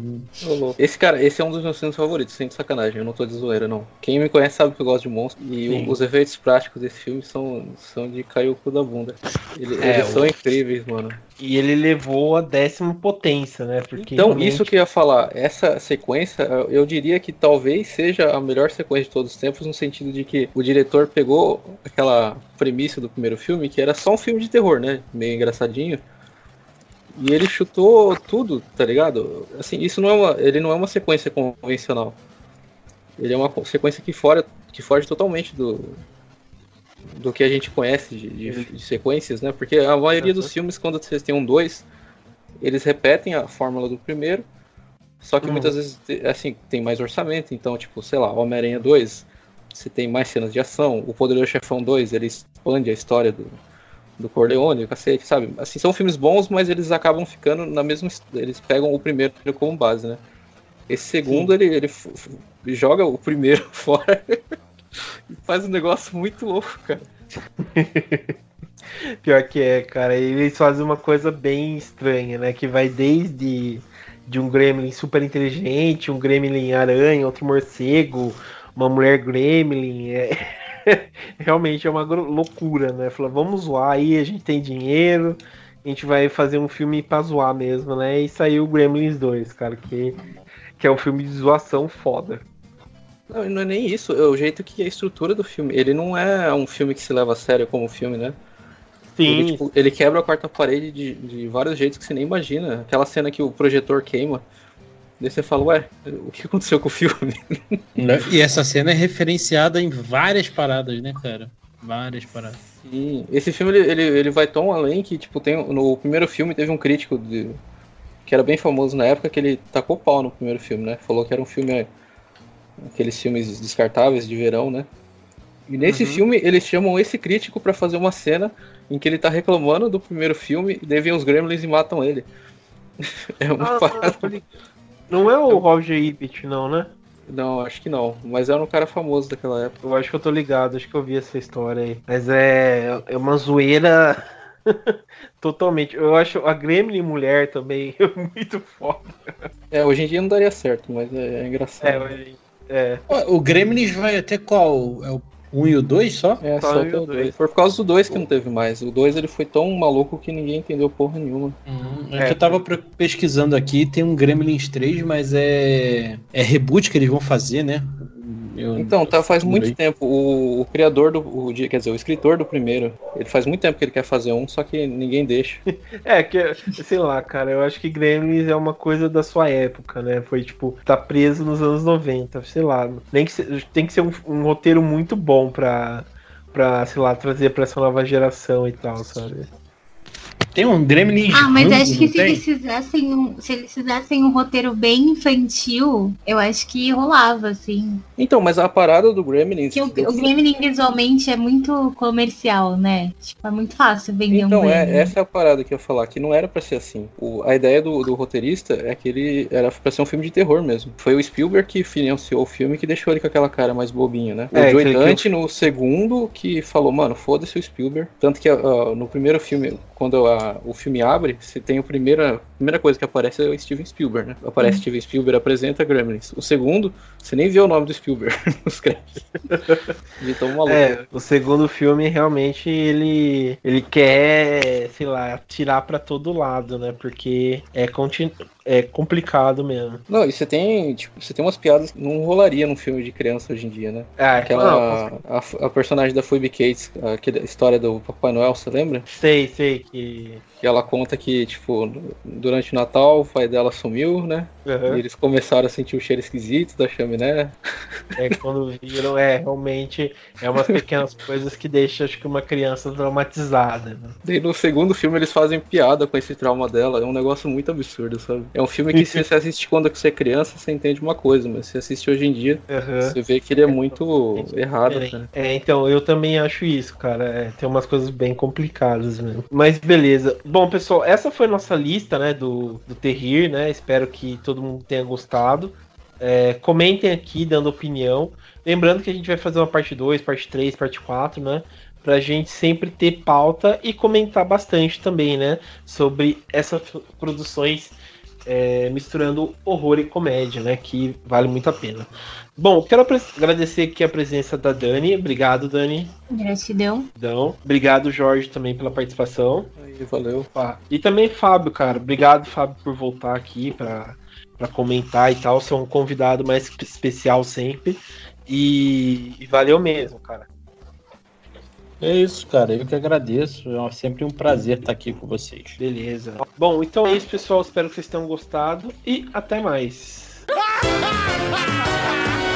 Esse cara, esse é um dos meus filmes favoritos, sem sacanagem. Eu não tô de zoeira, não. Quem me conhece sabe que eu gosto de monstros. E Sim. os efeitos práticos desse filme são, são de cair o cu da bunda. Eles, é, eles são incríveis, mano. E ele levou a décima potência, né? Porque então, realmente... isso que eu ia falar, essa sequência, eu diria que talvez seja a melhor sequência de todos os tempos, no sentido de que o diretor pegou aquela premissa do primeiro filme, que era só um filme de terror, né? Meio engraçadinho. E ele chutou tudo, tá ligado? Assim, isso não é uma, ele não é uma sequência convencional. Ele é uma sequência que fora que foge totalmente do, do que a gente conhece de, de, de sequências, né? Porque a maioria dos filmes, quando vocês têm um 2, eles repetem a fórmula do primeiro, só que uhum. muitas vezes, assim, tem mais orçamento. Então, tipo, sei lá, Homem-Aranha 2, você tem mais cenas de ação. O Poderoso Chefão 2, ele expande a história do, do Corleone, o cacete, sabe? Assim, são filmes bons, mas eles acabam ficando na mesma. Eles pegam o primeiro como base, né? Esse segundo, ele, ele joga o primeiro fora faz um negócio muito louco, cara. Pior que é, cara. Eles fazem uma coisa bem estranha, né? Que vai desde de um gremlin super inteligente, um gremlin aranha, outro morcego, uma mulher gremlin. É... Realmente é uma loucura, né? Fala, vamos zoar aí, a gente tem dinheiro, a gente vai fazer um filme pra zoar mesmo, né? E saiu Gremlins 2, cara, que, que é um filme de zoação foda. Não, não é nem isso, é o jeito que a estrutura do filme. Ele não é um filme que se leva a sério como filme, né? Sim. Ele, tipo, ele quebra a quarta parede de, de vários jeitos que você nem imagina. Aquela cena que o projetor queima. Daí você fala, ué, o que aconteceu com o filme? Né? E essa cena é referenciada em várias paradas, né, cara? Várias paradas. Sim, esse filme ele, ele, ele vai tão além que, tipo, tem, no primeiro filme teve um crítico de, que era bem famoso na época que ele tacou pau no primeiro filme, né? Falou que era um filme, aqueles filmes descartáveis de verão, né? E nesse Uhum. filme eles chamam esse crítico pra fazer uma cena em que ele tá reclamando do primeiro filme e daí vem os gremlins e matam ele. É uma Ah, parada. Não é o Roger Ebert, não, né? Não, acho que não. Mas era um cara famoso daquela época. Eu acho que eu tô ligado, acho que eu vi essa história aí. Mas é, é uma zoeira totalmente. Eu acho a Gremlin mulher também muito foda. É, hoje em dia não daria certo, mas é, é engraçado. É, mas- é. O Gremlins vai até qual? É o 1 e o 2 só? É, Só só o o dois. 2. Foi por causa do 2 que não teve mais. O 2 ele foi tão maluco que ninguém entendeu porra nenhuma. Uhum. É É. que eu tava pesquisando aqui, tem um Gremlins 3, mas é. É reboot que eles vão fazer, né? Eu- Então, tá, faz muito tempo. O, o criador do. O, quer dizer, o escritor do primeiro, ele faz muito tempo que ele quer fazer um, só que ninguém deixa. É, que, sei lá, cara, eu acho que Gremlins é uma coisa da sua época, né? Foi tipo, tá preso nos anos 90, sei lá. Nem que se- tem que ser um, um roteiro muito bom pra, pra, sei lá, trazer pra essa nova geração e tal, sabe? Tem um Gremlins. Ah, mas acho que se tem? eles fizessem um, se eles fizessem um roteiro bem infantil, eu acho que rolava, assim. Então, mas a parada do Gremlins. Que o, o Gremlin visualmente é muito comercial, né? Tipo, é muito fácil vender Então, um Gremlin. é, essa é a parada que eu ia falar, que não era pra ser assim. O- a ideia do, do roteirista é que ele era pra ser um filme de terror mesmo. Foi o Spielberg que financiou o filme que deixou ele com aquela cara mais bobinha, né? O É, Joe que- que- Dante no segundo que falou, mano, foda-se o Spielberg. Tanto que ah, no primeiro filme, quando a- o filme abre, você tem a primeira, a primeira coisa que aparece é o Steven Spielberg, né? Aparece Steven Spielberg, apresenta Gremlins. O segundo, você nem vê o nome do Spielberg nos créditos. De tão maluco. É, o segundo filme realmente ele ele quer, sei lá, tirar pra todo lado, né? Porque é, conti- é complicado mesmo. Não, e você tem, tipo, você tem umas piadas que não rolaria num filme de criança hoje em dia, né? Ah, não, Aquela. a, a personagem da Phoebe Cates, aquela história do Papai Noel, você lembra? sei, sei que. Que ela conta que, tipo, durante o Natal o pai dela sumiu, né? Aham. E eles começaram a sentir o cheiro esquisito da chaminé. É quando viram, é realmente é umas pequenas coisas que deixam acho que uma criança traumatizada. Né? Daí no segundo filme eles fazem piada com esse trauma dela. É um negócio muito absurdo, sabe? É um filme que se você assiste quando você é criança, você entende uma coisa, mas se você assiste hoje em dia, Aham. você vê que ele é muito errado, Diferente. cara. É, então, eu também acho isso, cara. É, tem umas coisas bem complicadas mesmo. Mas beleza. Bom, pessoal, essa foi nossa lista, né, do, do Terrir, né? Espero que todo mundo tenha gostado. É, comentem aqui, dando opinião. Lembrando que a gente vai fazer uma parte 2, parte 3, parte 4, né? Pra gente sempre ter pauta e comentar bastante também, né? Sobre essas produções é, misturando horror e comédia, né? Que vale muito a pena. Bom, quero agradecer aqui a presença da Dani. Obrigado, Dani. Gratidão. Então, obrigado, Jorge, também pela participação. Aí, valeu. E também Fábio, cara. Obrigado, Fábio, por voltar aqui pra, pra comentar e tal. É um convidado mais espe- especial sempre. E, e valeu mesmo, cara. É isso, cara. Eu que agradeço. É sempre um prazer estar aqui com vocês. Beleza. Bom, então é isso, pessoal. Espero que vocês tenham gostado. E até mais.